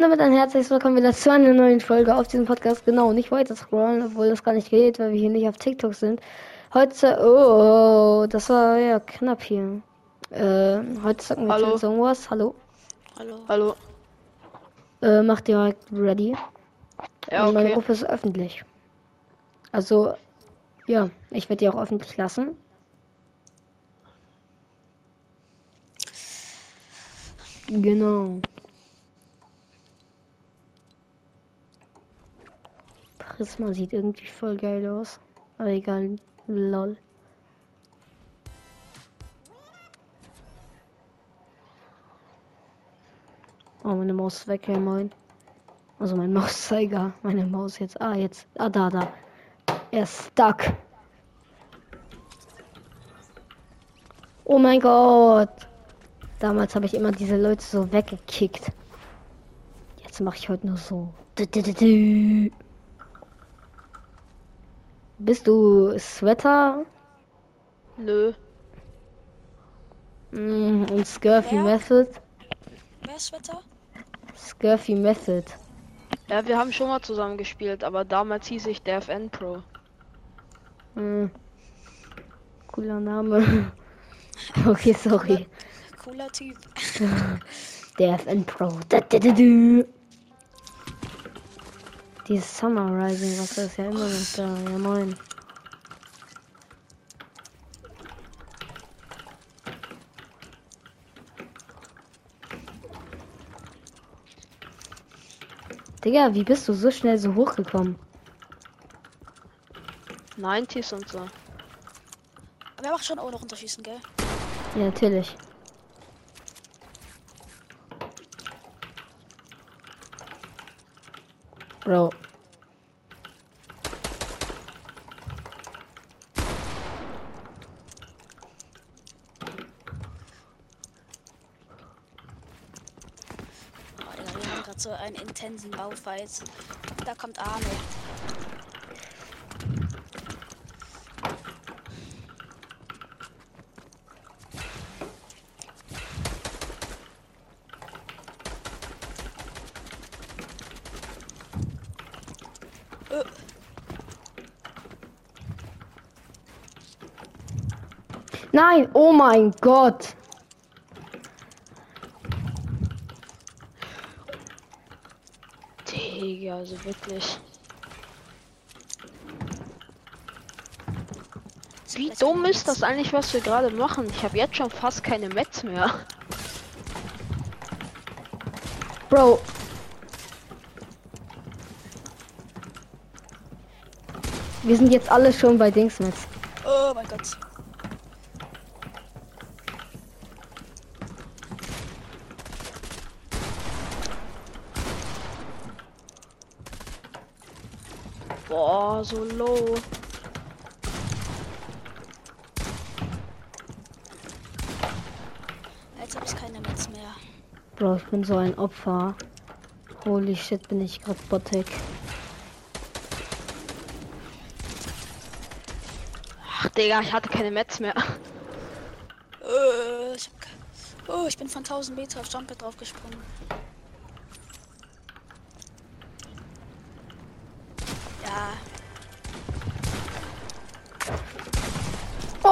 damit ein herzliches Willkommen wieder zu einer neuen Folge auf diesem Podcast. Genau, nicht weiter scrollen, obwohl das gar nicht geht, weil wir hier nicht auf TikTok sind. Heute, oh, das war ja knapp hier. Äh, heute sagen wir Hallo. irgendwas. Hallo. Hallo. Hallo. Äh, mach direkt ready. Ja, Und meine okay. Gruppe ist öffentlich. Also, ja, ich werde die auch öffentlich lassen. Genau. Prisma sieht irgendwie voll geil aus. Aber egal, lol. Oh, meine Maus ist weg, hey, moin. Also mein Mauszeiger, meine Maus jetzt. Ah, jetzt. Ah, da, da. Er ist stuck. Oh mein Gott. Damals habe ich immer diese Leute so weggekickt. Jetzt mache ich heute nur so. Bist du Sweater Nö. mm, und Scurfy Wer? Method? Wer ist Wetter? Scurfy Method. Ja, wir haben schon mal zusammen gespielt, aber damals hieß ich DFN Pro. Mm. Cooler Name. okay, sorry. Cooler Typ. Der FN Pro. Da, da, da, da. Dieses Summer Rising, was ist ja immer noch da. Ja moin. Digga, wie bist du so schnell so hochgekommen? 90s und so. Aber er macht schon auch noch Unterschießen, gell? Ja, natürlich. Bro. Oh, Digga, wir haben gerade so einen intensen Baufight. Da kommt Arne. Nein, oh mein Gott. Digga, also wirklich. Wie dumm ist das eigentlich, was wir gerade machen? Ich habe jetzt schon fast keine Mets mehr. Bro. Wir sind jetzt alle schon bei Dingsmets. Oh mein Gott. Boah, so low. Jetzt habe ich keine Metz mehr. Bro, ich bin so ein Opfer. Holy shit, bin ich gerade bottig. Ach, Digga, ich hatte keine Mets mehr. Äh, ich Oh, ich bin von 1000 Meter auf Jumper draufgesprungen.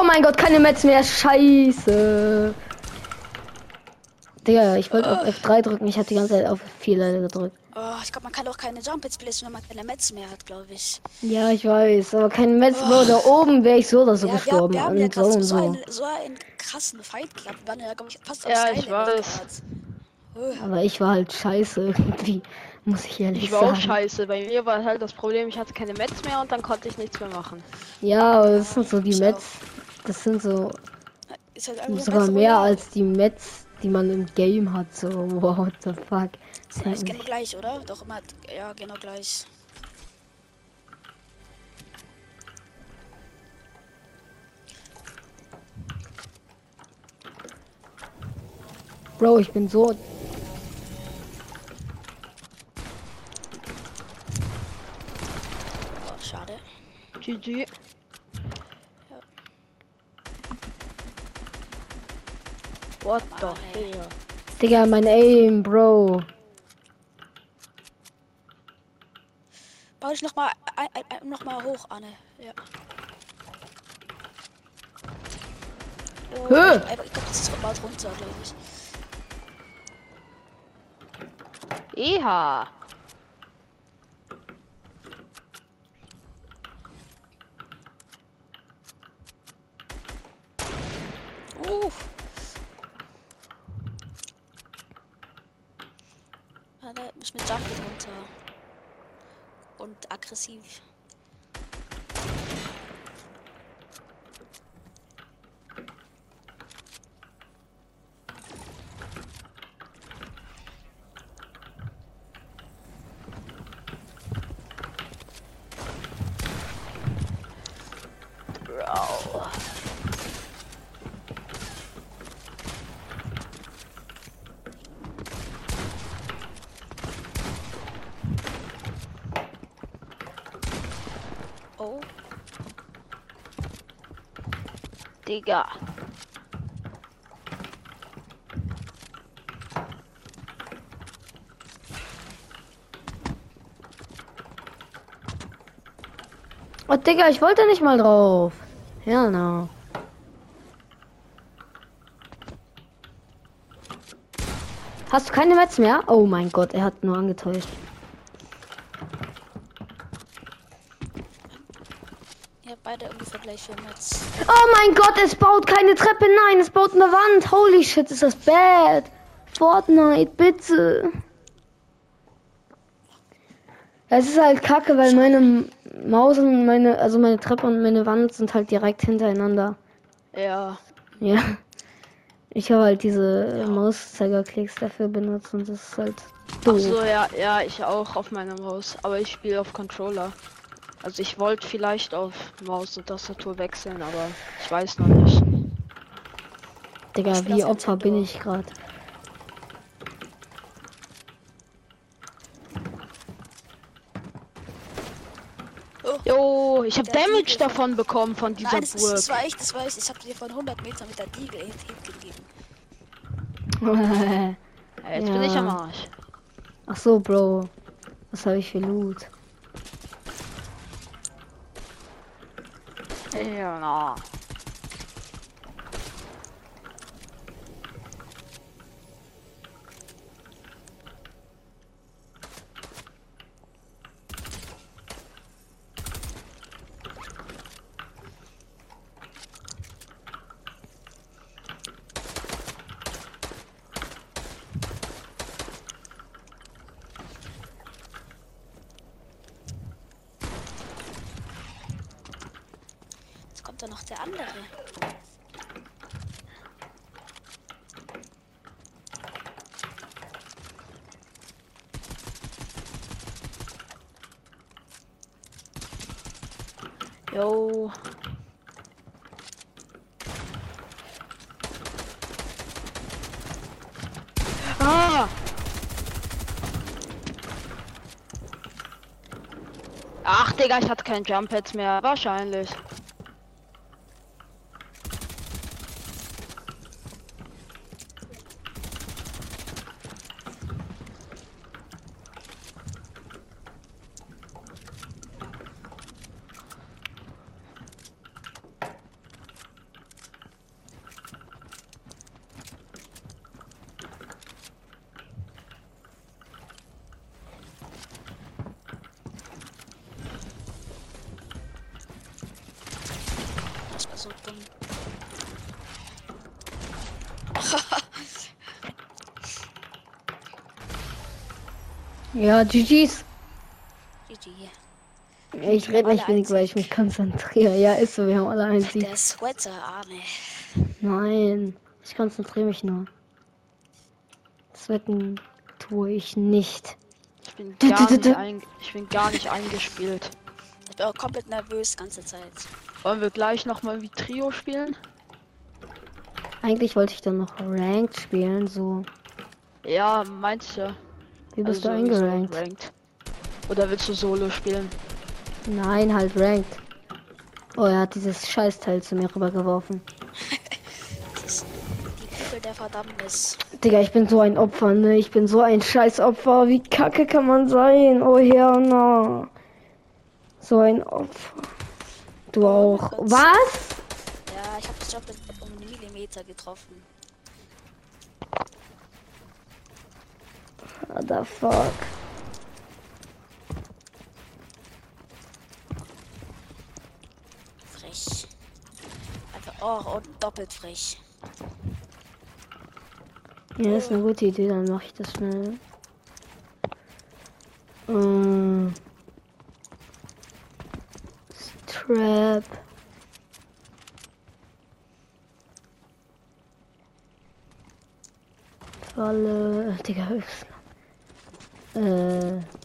Mein Gott, keine Metz mehr. Scheiße. Digga, ich wollte auf F3 drücken. Ich habe die ganze Zeit auf F4 gedrückt. oh, ich glaube, man kann auch keine Jump placen, wenn man keine Metz mehr hat, glaube ich. Ja, ich weiß. Aber kein Metz, Bro. Da oben wäre ich so oder so Ja, wir, gestorben. wir haben ja und so und so, so. einen, so einen krassen Fight gehabt. Wir waren ja, glaube ich, fast auf Ja, Skyline ich weiß. Aber ich war halt scheiße irgendwie. Muss ich ehrlich Ich war sagen. auch scheiße. Bei mir war halt das Problem, ich hatte keine Mets mehr und dann konnte ich nichts mehr machen. Ja, aber das sind so die Metz. Das sind so Ist halt einfach sogar Metz mehr Royale. als die Metz, die man im Game hat. So, what the fuck. Ist eigentlich genau gleich, oder? Doch immer, ja, genau gleich. Bro, ich bin so. Oh, schade. GG. What the hell? Digga, mein Aim, Bro. Bau dich nochmal noch mal hoch, Anne. Ja. Oh, Hö! Ich, glaube, das ist bald runter, glaube ich. Eha! Aggressiv. Digga. Oh, Digga, ich wollte nicht mal drauf. Ja, no. Hast du keine Metz mehr? Oh mein Gott, er hat nur angetäuscht. Ihr habt Oh mein Gott, es baut keine Treppe. Nein, es baut eine Wand. Holy shit, ist das bad. Fortnite, bitte. Es ist halt kacke, weil meine Maus und meine, also meine Treppe und meine Wand sind halt direkt hintereinander. Ja. Ja. Ich habe halt diese Mauszeigerklicks dafür benutzt und das ist halt Ach doof. so, ja, ja, ich auch auf meiner Maus. Aber ich spiele auf Controller. Also ich wollte vielleicht auf Maus und Tastatur wechseln, aber ich weiß noch nicht. Digga, wie Opfer bin Nintendo. ich gerade. Jo, ich habe Damage davon bekommen von dieser Nein, das, ist, Burg. das war ich, das war ich. Ich habe dir von 100 Metern mit der Diegel Hit, gegeben. Ja, jetzt bin ich Ja. am Arsch. Ach so, Bro. Was habe ich für Loot? Ja, na. Jetzt kommt da noch der andere. Jo. Ah! Ach, Digga, ich hatte kein Jump Pads mehr. Wahrscheinlich. Das war so dumm. Ja, GG's. GG. Ich rede nicht wenig, weil ich mich konzentriere. Ja, ist so, wir haben alle einen Sieg. Der Sweater, Arne. Nein, ich konzentriere mich nur. Zwecken tue ich nicht. Ich bin Du, gar du, du, nicht, du. ein, ich bin gar nicht eingespielt. Ich bin auch komplett nervös ganze Zeit. Wollen wir gleich nochmal wie Trio spielen? Eigentlich wollte ich dann noch Ranked spielen, so. Ja, meinst du? Wie bist Also du eingerankt? ranked. Oder willst du Solo spielen? Nein, halt Ranked. Oh, er hat dieses Scheißteil zu mir rübergeworfen. Das ist die Kugel der Verdammnis. Digga, ich bin so ein Opfer, ne? Ich bin so ein Scheißopfer. Wie kacke kann man sein? Oh Herr, na. So ein Opfer. Du Oh auch. Gott. Was? Ja, ich habe das doppelt um einen Millimeter getroffen. What the fuck? Frech. Einfach, oh, und doppelt frech. Ja, ist eine gute Idee, dann mache ich das schnell. Ähm. Strap. Falle. Digga, höchst. Äh.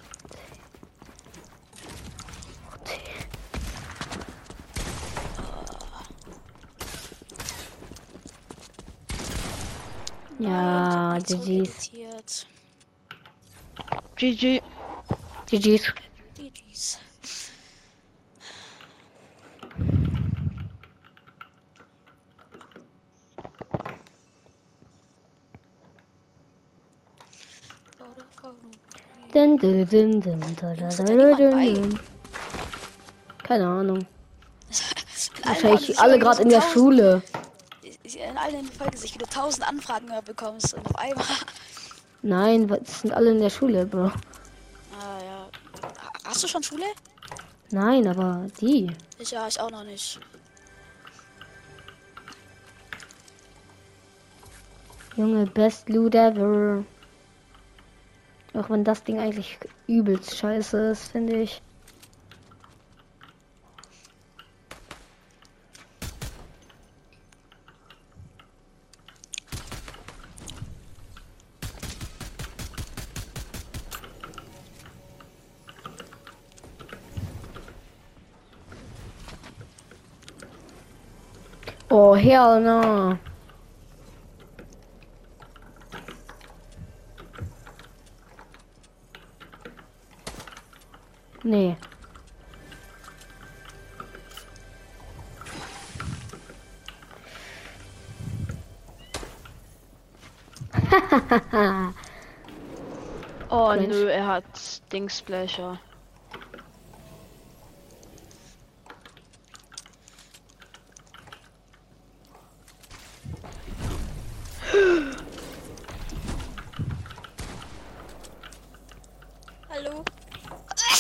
T. Ja, Ich bin so GG's. irritiert. GG. GG's. GG's. Hat da dun, niemand dun. Keine Ahnung. Wahrscheinlich alle gerade in der Schule. In allen Folgen sich wieder tausend Anfragen bekommst und auf einmal. Nein, was sind alle in der Schule, Bro? Ah ja. Ha- Hast du schon Schule? Nein, aber die. Ich ja, ich auch noch nicht. Junge, best Loot ever. Auch wenn das Ding eigentlich übelst scheiße ist, finde ich. Oh, hell no. Nee. Oh Cringe. nö, er hat Dingsblecher. Hallo?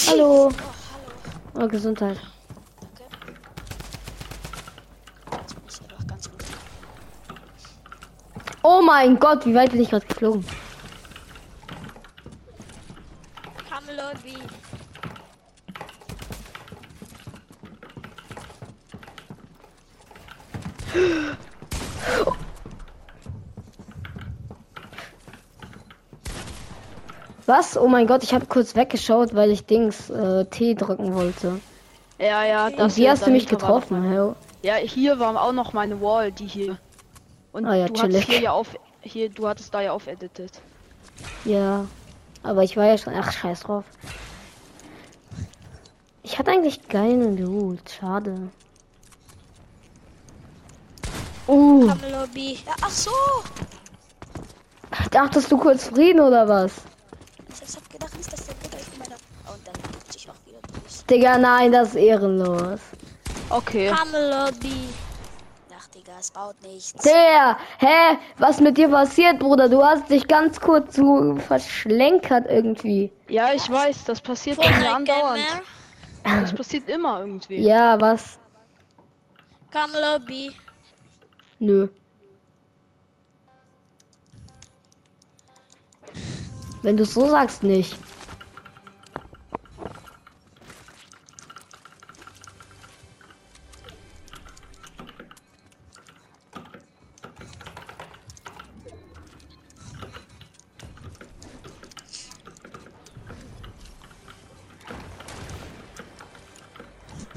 Hallo. Oh, hallo. Oh, Gesundheit. Okay. Jetzt bin ich ja doch ganz gut. Oh mein Gott, wie weit bin ich gerade geflogen? Kamelobby. Was? Oh mein Gott, ich habe kurz weggeschaut, weil ich Dings äh, T drücken wollte. Ja, ja, das Und hier hast du mich getroffen? Hell? Ja, hier war auch noch meine Wall, die hier. Und Ah ja, du chillig. hattest hier ja auf, hier, du hattest da ja auf edited. Ja. Aber ich war ja schon. Ach, scheiß drauf. Ich hatte eigentlich geilen Loot. Schade. Uh, Kamelobby. Ja, ach so. dachtest du kurz Frieden oder was? Ich hab gedacht, nicht, dass der Bruder in meiner. Oh, und dann hat sich auch wieder durch. Digga, nein, das ist ehrenlos. Okay. Kamelobby. Ach, Digga, es baut nichts. Der, hä? Was mit dir passiert, Bruder? Du hast dich ganz kurz so verschlenkert irgendwie. Ja, ich weiß, das passiert bei mir andauernd. Das passiert immer irgendwie. Ja, was? Kamelobby. Nö. Wenn du so sagst, nicht.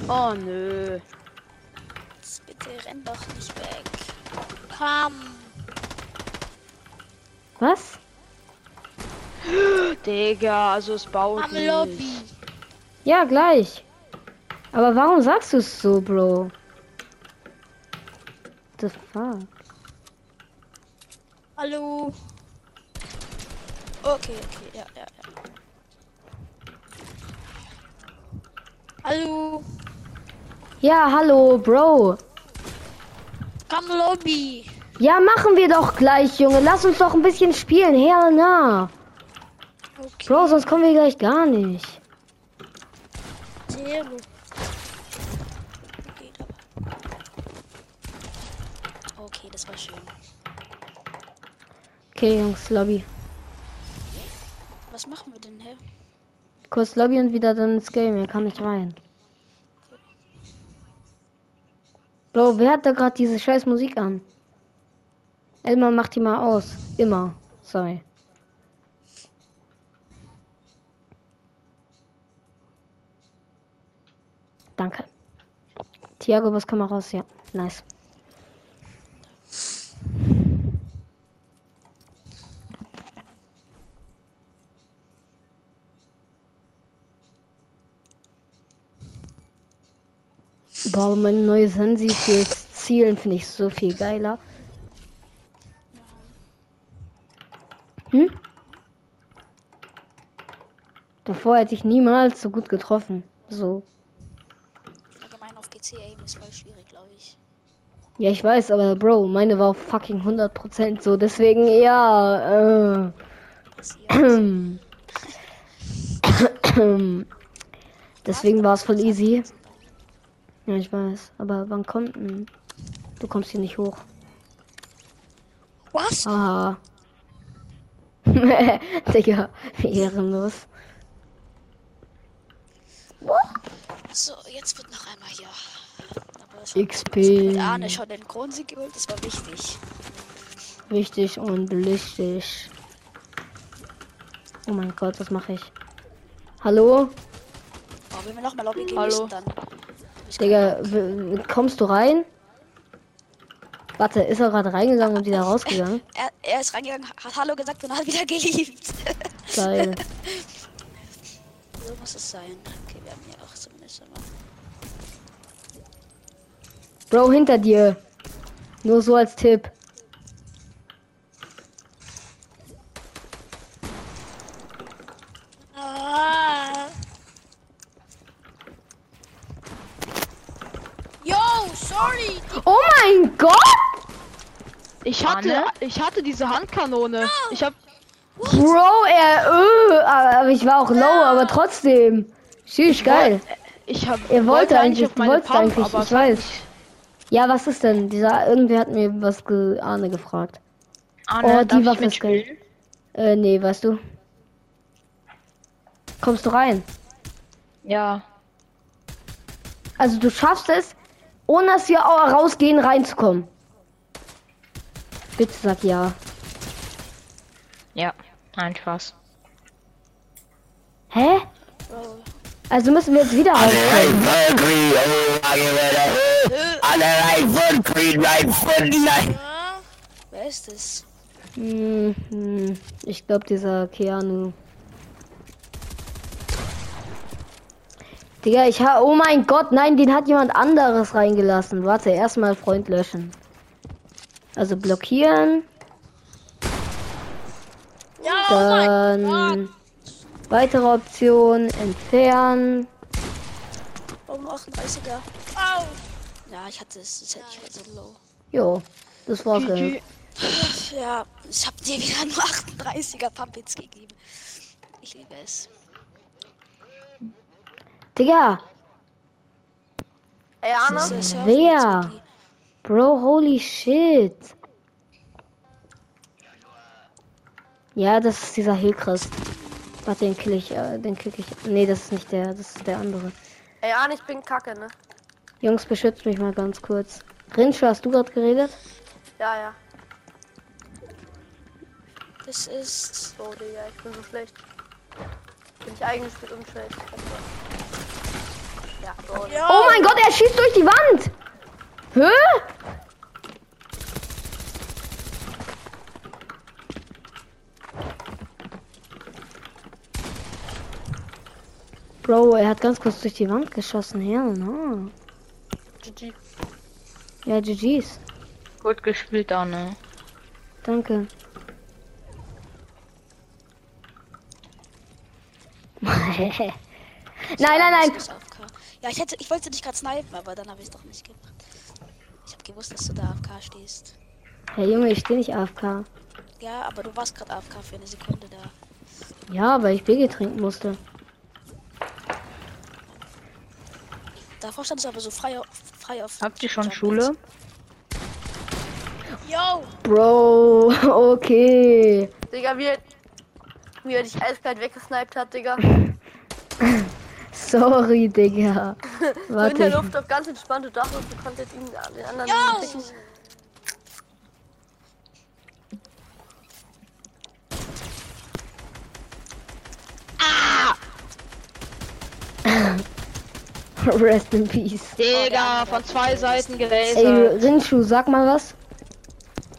Oh nö. Jetzt bitte renn doch nicht weg. Komm. Was? Digga, also es baut Kamelobby. nicht. Ja, gleich. Aber warum sagst du es so, Bro? The fuck? Hallo. Okay, okay, ja, ja, ja. Hallo. Ja, hallo, Bro. Komm Lobby. Ja, machen wir doch gleich, Junge. Lass uns doch ein bisschen spielen. Hell na. Okay. Bro, sonst kommen wir gleich gar nicht. Geht aber. Okay, das war schön. Okay, Jungs, Lobby. Was machen wir denn, hä? Kurz Lobby und wieder dann ins Game. Er kann nicht rein. Bro, wer hat da gerade diese scheiß Musik an? Elmar macht die mal aus. Immer. Sorry. Danke. Thiago, was kann man raus? Ja, nice. Boah, meine neue Sensi fürs Zielen finde ich so viel geiler. Hm? Davor hätte ich niemals so gut getroffen. So. Allgemein auf PC Aim ist voll schwierig, glaube ich. Ja, ich weiß, aber Bro, meine war auf fucking 100% so. Deswegen, ja, äh. Deswegen war es voll easy. Ja, ich weiß. Aber wann kommt denn? Du kommst hier nicht hoch. Was? Aha. Digga, ehrenlos. So, jetzt wird noch einmal hier. XP. Mit Arne schon den Kronsieg geholt, das war wichtig. Wichtig und lichtig. Oh mein Gott, was mache ich? Hallo? Oh, wenn wir noch mal Lobby gehen Hallo. müssen, dann. Digga, kommst du rein? Warte, ist er gerade reingegangen und wieder rausgegangen? Er, er ist reingegangen, hat Hallo gesagt und hat wieder geliebt. Geil. so muss es sein. Okay, wir haben hier auch zumindest immer. Bro, hinter dir. Nur so als Tipp. Ah. Yo, sorry. Oh mein Gott! Ich hatte, ich hatte diese Handkanone. Ich hab, Bro, er, äh, aber ich war auch low, aber trotzdem. Tschüss, geil. ich hab, Er wollte eigentlich- auf Pump, eigentlich, ich weiß. Ja, was ist denn? Dieser, irgendwer hat mir was ge Arne gefragt. Arne, Oh, die ich Waffe ist geil. mitspielen? Äh, nee, weißt du. Kommst du rein? Ja. Also du schaffst es, ohne dass wir auch rausgehen, reinzukommen. Bitte sag ja. Ja. Nein, Spaß. Hä? Bro. Also müssen wir jetzt wieder rauskommen. foot green, oh, I get ready. On the right foot green, foot left. Ja. Wer ist es? Hm, hm, ich glaube dieser Keanu. Digga, ich ha. Oh mein Gott, nein, den hat jemand anderes reingelassen. Warte, erstmal Freund löschen. Also blockieren. Ja, oh mein Gott. Dann weitere Option entfernen. Warum 38er? Au. Ja, ich hatte es. Das hätte ich war so low. Jo, das war's. GG. Ja, ich habe dir wieder nur 38er Pumpits gegeben. Ich liebe es. Digga, Ey, Anna, Wer? Bro, holy shit. Ja, das ist dieser Hillcrest. Warte, den kill ich, äh, den kill ich. Nee, das ist nicht der, das ist der andere. ey, Anna, ich bin kacke, ne? Jungs, beschützt mich mal ganz kurz. Rinschel, hast du gerade geredet? Ja, ja. Das ist. So, Digga, ich bin so schlecht. Bin ich eigentlich mit unschlecht. Ja, Bro. Ja. Oh mein Gott, er schießt durch die Wand! Hä? Bro, er hat ganz kurz durch die Wand geschossen. Hell no. GG. Ja, GG's. Gut gespielt, Arne. Danke. nein, nein, nein. Ja, ich hätte, ich wollte dich gerade snipen, aber dann habe ich es doch nicht gemacht. Ich habe gewusst, dass du da AFK stehst. Hey Junge, ich stehe nicht AFK. Ja, aber du warst gerade AFK für eine Sekunde da. Ja, weil ich BG trinken musste. Davor stand es aber so frei auf. Frei auf Habt ihr schon Schule? Yo! Bro, okay. Digga, wie, er- wie er dich eiskalt weggesniped hat, Digga. Sorry, Digga. So in der. Luft doch ganz entspannt. Du dachtest, du konntest ihn den anderen Ja! ficken. Rest in peace. Digga, von zwei Seiten Ey, gelasert. Rinschu, sag mal was.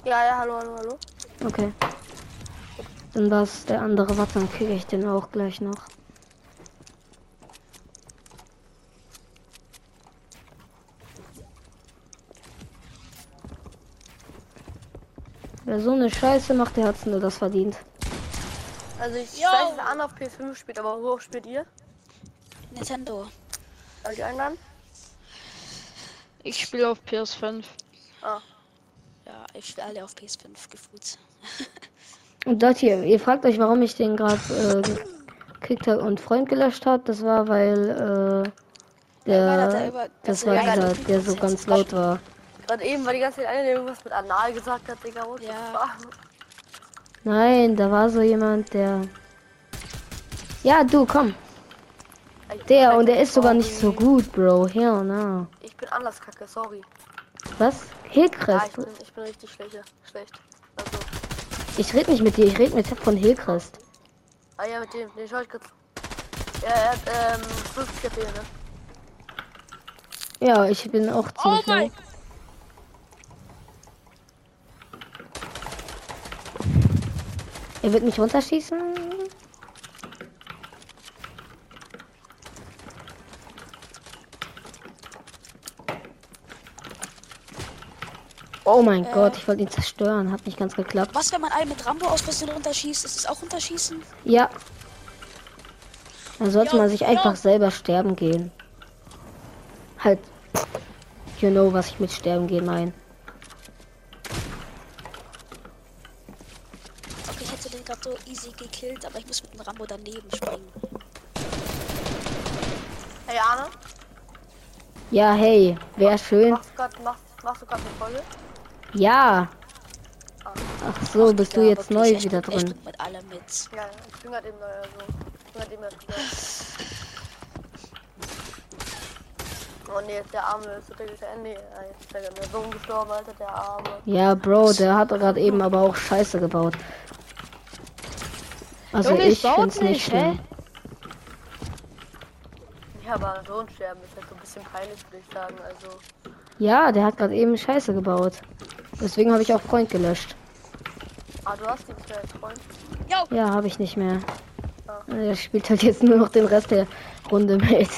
Ja, ja, hallo, hallo, hallo. Okay. Dann war's der andere. Warte, dann kriege ich den auch gleich noch. Wer so eine Scheiße macht, der hat's nur das verdient. Also ich Yo! weiß, Anna auf PS5 spielt, aber wo spielt ihr? Nintendo. Soll ich einladen? Ich spiele auf PS5. Ah. Ja, ich spiele alle auf PS5 gefühlt. Und das hier, ihr fragt euch, warum ich den gerade äh, gekickt habe und Freund gelöscht habe. Das war, weil äh, er der, über- das war ja, dieser, der so ganz laut war. Gerade eben war die ganze Zeit einer, der irgendwas mit Anal gesagt hat, Digga. What Ja. Nein, da war so jemand, der. Ja, du, komm. Der und der ist sogar nicht so gut, Bro. Hell no. Ich bin anders kacke, sorry. Was? Ja, Hilchrist? ich bin, ich bin richtig schlecht. schlecht. Also, Ich rede nicht mit dir, ich rede mit von Hilchrist. ah ja, mit dem, den schau ich kurz. Ja, er hat ähm, 50 KP, ne? Ja, ich bin auch ziemlich Oh mein- low. Er wird mich runterschießen. Oh mein Äh. Gott, ich wollte ihn zerstören. Hat nicht ganz geklappt. Was, wenn man einen mit Rambo aus Versehen runterschießt? Ist es auch runterschießen? Ja. Dann sollte Ja, man sich ja. einfach selber sterben gehen. Halt. You know, was ich mit sterben gehen meine. Okay, ich hätte den gerade so easy gekillt, aber ich muss mit dem Rambo daneben springen. Hey Arne, Ja, hey, wäre schön. machst du gerade du grad eine Folge? Ja. Ach so, bist du Ja, jetzt wirklich, neu wieder drin. mit allem mit. Ja, ich bin gerade eben neu, also. Ich bin gerade. Oh jetzt der Arme ist der, der Nee, ja, jetzt ist der, Sohn gestorben, Alter, der Arme. Ja, Bro, der hat gerade eben aber auch Scheiße gebaut. Also Junge, ich find's nicht nicht, schlimm. hä? Ja, aber Sohnsterben ist halt so ein bisschen peinlich, würde ich sagen. Also, Ja, der hat gerade eben Scheiße gebaut. Deswegen habe ich auch Freund gelöscht. ah, du hast nicht mehr als Freund. Ja, habe ich nicht mehr. Er spielt halt jetzt nur noch den Rest der Runde mit.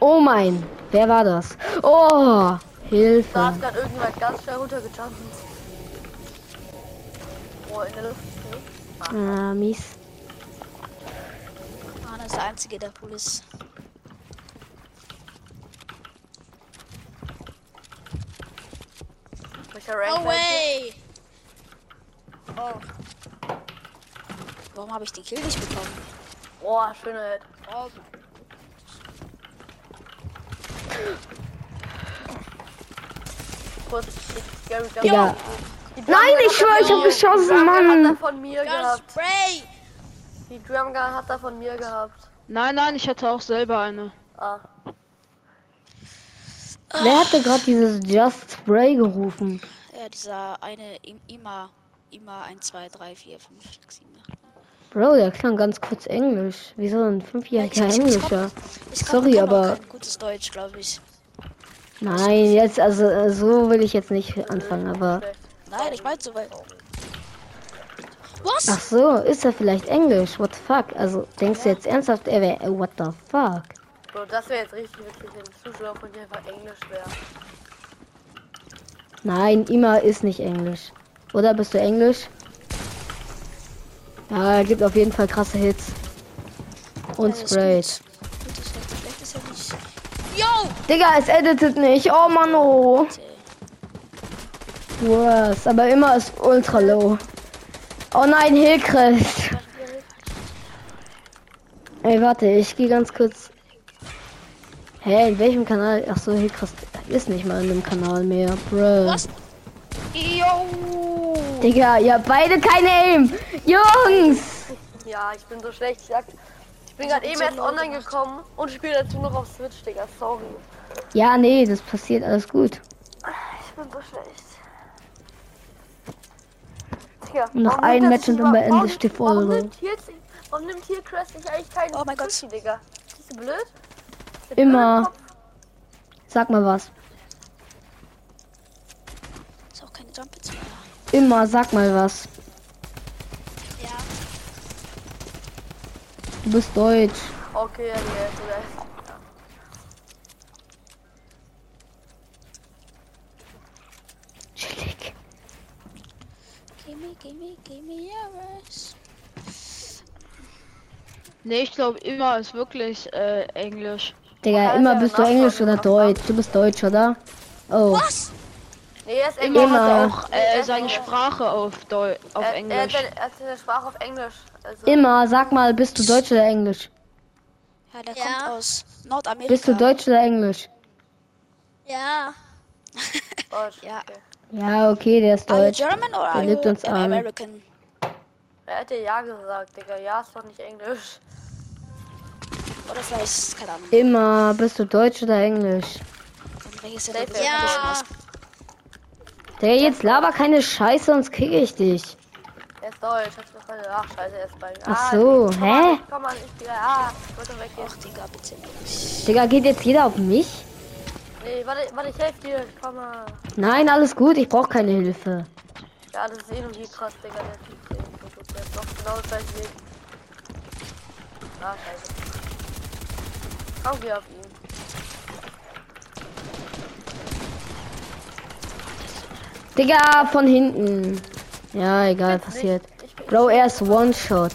Oh mein, wer war das? Oh, Da Hilfe. hat gerade irgendjemand ganz schnell runtergejumpt. Oh, in der Luft. ne? Ah, mies. Arne ist der Einzige, der cool ist. Welcher Rank? No way! Oh. Warum habe ich den Kill nicht bekommen? Boah, schöner Hit. Oh, Kurz, Gary. Die Nein, ich hat schwör, er ich von hab mir- geschossen, die Drumgun Mann. Hat er von mir Gun gehabt. Spray! Die Drumgun hat er von mir gehabt. Nein, nein, ich hatte auch selber eine. Ah. Wer hatte gerade dieses Just Spray gerufen? Ja, dieser eine Im- Ima. Ima 1, 2, 3, 4, 5, 6, 7, 8. Bro, der klang ganz kurz Englisch. Wie so ein fünfjähriger ich Englischer. Sorry, aber- gutes Deutsch, glaube ich. Nein, jetzt, also äh, so will ich jetzt nicht anfangen, aber. Nein, ich meinte so, weil. Was? Ach so, ist er vielleicht Englisch? What the fuck? Also, denkst du jetzt ernsthaft, er wäre. What the fuck? Bro, das wäre jetzt richtig witzig, wenn ein Zuschauer von dir einfach Englisch wäre. Nein, Ima ist nicht Englisch. Oder bist du Englisch? Ja, er gibt auf jeden Fall krasse Hits. Und Alles Sprays. Yo! Digga, es editet nicht. Oh Mann, oh. Was? Aber immer ist ultra low. Oh nein, Hillcrest. Ey, warte, ich gehe ganz kurz. Hä, in welchem Kanal? Ach so, Hillcrest ist nicht mal in dem Kanal mehr, bro. Was? Yo! Digga, ihr habt beide keine Aim. Jungs! Ja, ich bin so schlecht. Ich, sag, ich bin gerade eben erst online gekommen und spiele dazu noch auf Switch, Digga. Sorry. Ja, nee, das passiert alles gut. Ich bin so schlecht. Digga, Noch ein nimmt Match und dann beendet die Folge. Warum nimmt hier, Crash nicht eigentlich keinen Oh mein Gott. Digga? Ist du blöd? Immer. Sag mal was. Ist auch keine Jump. Immer, sag mal was. Ja. Du bist deutsch. Okay, ja, yours. Nee, ich glaube immer ist wirklich äh, Englisch. Digga, immer bist du Englisch oder. Deutsch. Du bist Deutsch, oder? Oh. Was? Nee, er ist Immer Englisch. er Immer. auch Nee, er äh, ist seine. Sprache auf, Deu auf er, Er hat, Englisch. seine, er hat seine Sprache auf Englisch. Also, Immer, sag mal, bist du Deutsch oder Englisch? Ja, der Ja. kommt aus Nordamerika. Bist du Deutsch oder Englisch? Ja. Deutsch. Ja. Okay. Ja, okay, der ist Are you Deutsch. German or Der are lügt uns an. American? Er hätte ja gesagt, Digga. Ja ist doch nicht Englisch. Oder vielleicht, keine Ahnung. Immer, bist du Deutsch oder Englisch? Ja. du? Digga, jetzt laber keine Scheiße, sonst krieg ich dich. Er ist deutsch. Hat's mir voll Ach, scheiße, er ist bei Ach Ah, so, komm hä? Komm mal, ich bin Ah, ich wollte weggehen. Ach, Digga, bitte nicht. Digga, geht jetzt jeder auf mich? Nee, warte, warte, ich helfe dir. Komm mal. Nein, alles gut, ich brauche keine Hilfe. Ja, das ist eh nur hier krass, Digga. Der Typ, der ist. Der noch genau das gleiche Weg. Ah, scheiße. Geh auf ihn. Digga, von hinten. Ja, egal, passiert. Bro, er ist One-Shot.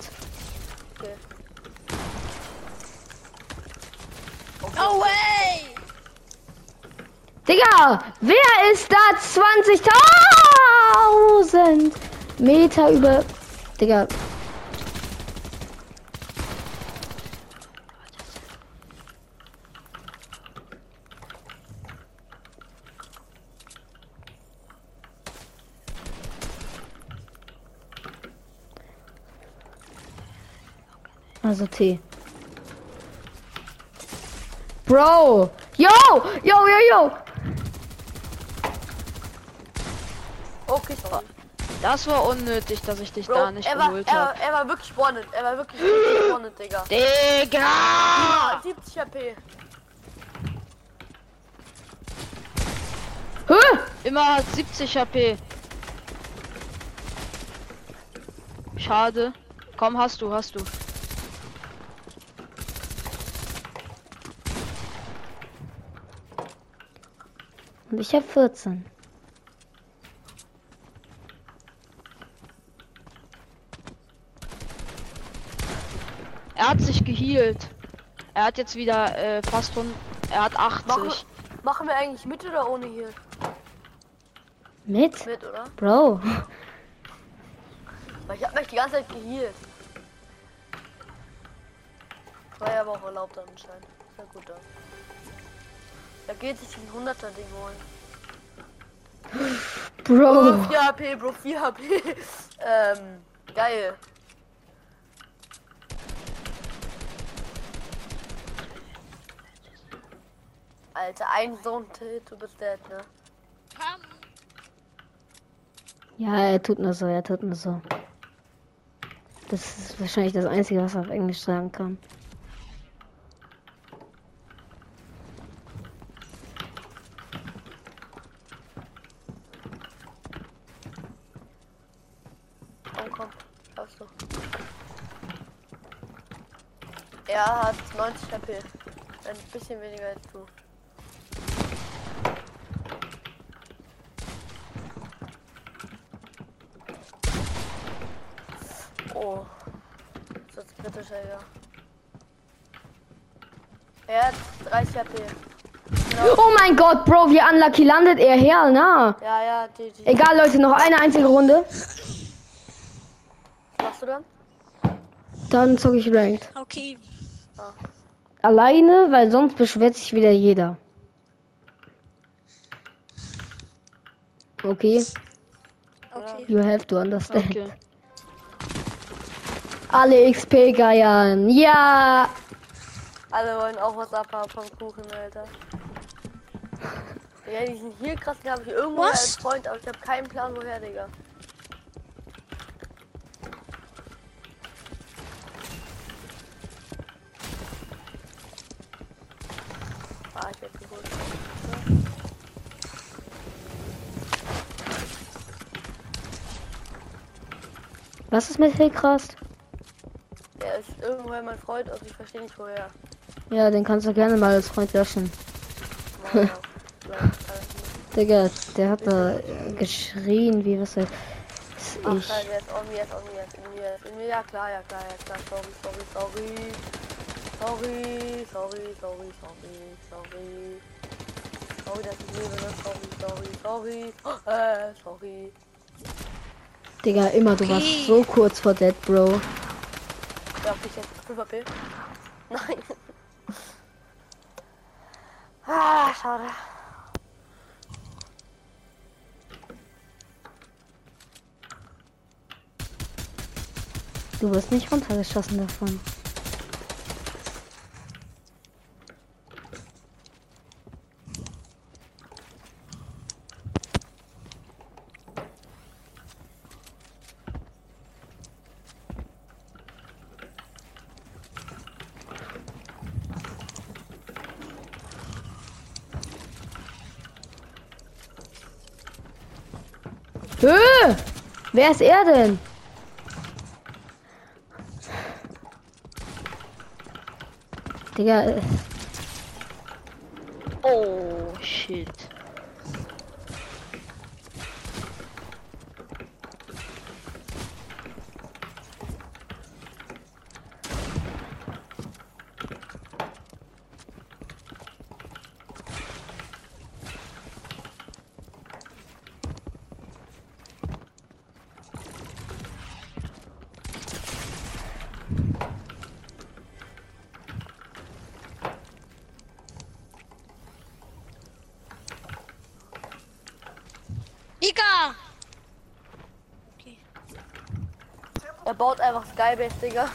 okay. No way! Digga, wer ist da 20.000 Meter über... Digga, also T. Bro! Yo! Yo, yo, yo! Okay, sorry. Das war unnötig, dass ich dich Bro, da nicht er, war, geholt er, habe. er war wirklich wanted. Er war wirklich wanted, Digga. Digga! Ah, 70 HP. Hä? Immer hat 70 HP. Schade. Komm, hast du, hast du. Und ich hab 14. Er hat sich geheilt. Er hat jetzt wieder äh, fast 100. Er hat 80. Machen, machen wir eigentlich mit oder ohne hier? Mit? Mit, oder? Bro. Ich hab mich die ganze Zeit gehealt. War ja aber auch erlaubt anscheinend. Ist ja gut dann. Da geht sich ein 100er Ding holen. Bro. Oh, 4 HP, Bro, 4 HP. ähm, geil. Alter, ein so ein Hit, du bist dead, ne? Ja, er tut nur so, er tut nur so. Das ist wahrscheinlich das Einzige, was er auf Englisch sagen kann. Komm, komm, schaffst du. Er hat 90 HP. Ein bisschen weniger als du. Oh. Das ist kritisch, Alter. Er hat 30 HP. Oh mein Gott, Bro, wie unlucky landet er her, na? Ja, ja, die, die. Egal, Leute, noch eine einzige Runde. Was machst du dann? Dann zocke ich Ranked. Okay. Alleine, weil sonst beschwert sich wieder jeder. Okay, Okay. you have to understand. Okay. Alle XP geiern. Ja! Alle wollen auch was abhaben vom Kuchen, Alter. Ja, die sind hier krass, die habe ich irgendwo Was? als Freund, aber ich habe keinen Plan woher, Digga. Ah, ich geholt. Was ist mit Hillcrast? Der ist irgendwoher mein Freund, also ich verstehe nicht woher. Ja, den kannst du gerne mal als Freund löschen. Digga, der hat da äh, geschrien, wie was weiß Ach, ich. scheiße, jetzt on me, jetzt on me, jetzt in mir, jetzt in mir, ja klar, ja klar, ja klar, sorry, sorry, sorry. Sorry, sorry, sorry, sorry, sorry. Sorry, dass ich lebe, ne? sorry, sorry, sorry. Äh, sorry. Digga, immer, du warst Okay. so kurz vor Dead, Bro. Darf ich jetzt 5 AP? Nein. Ah, schade. Du wirst nicht runtergeschossen davon. Wer ist er denn? Digga, äh, Oh, shit. Ika! Okay. Er baut einfach Skybase, Digga.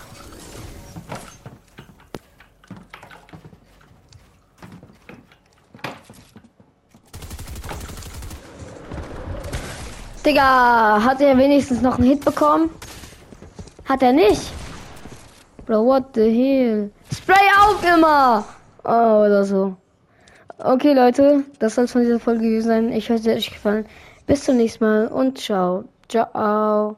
Digga, hat er wenigstens noch einen Hit bekommen? Hat er nicht? Bro, what the hell? Spray auf immer! Oh, oder so. Okay, Leute, das soll es von dieser Folge gewesen sein. Ich hoffe, es hat euch gefallen. Bis zum nächsten Mal und ciao. Ciao.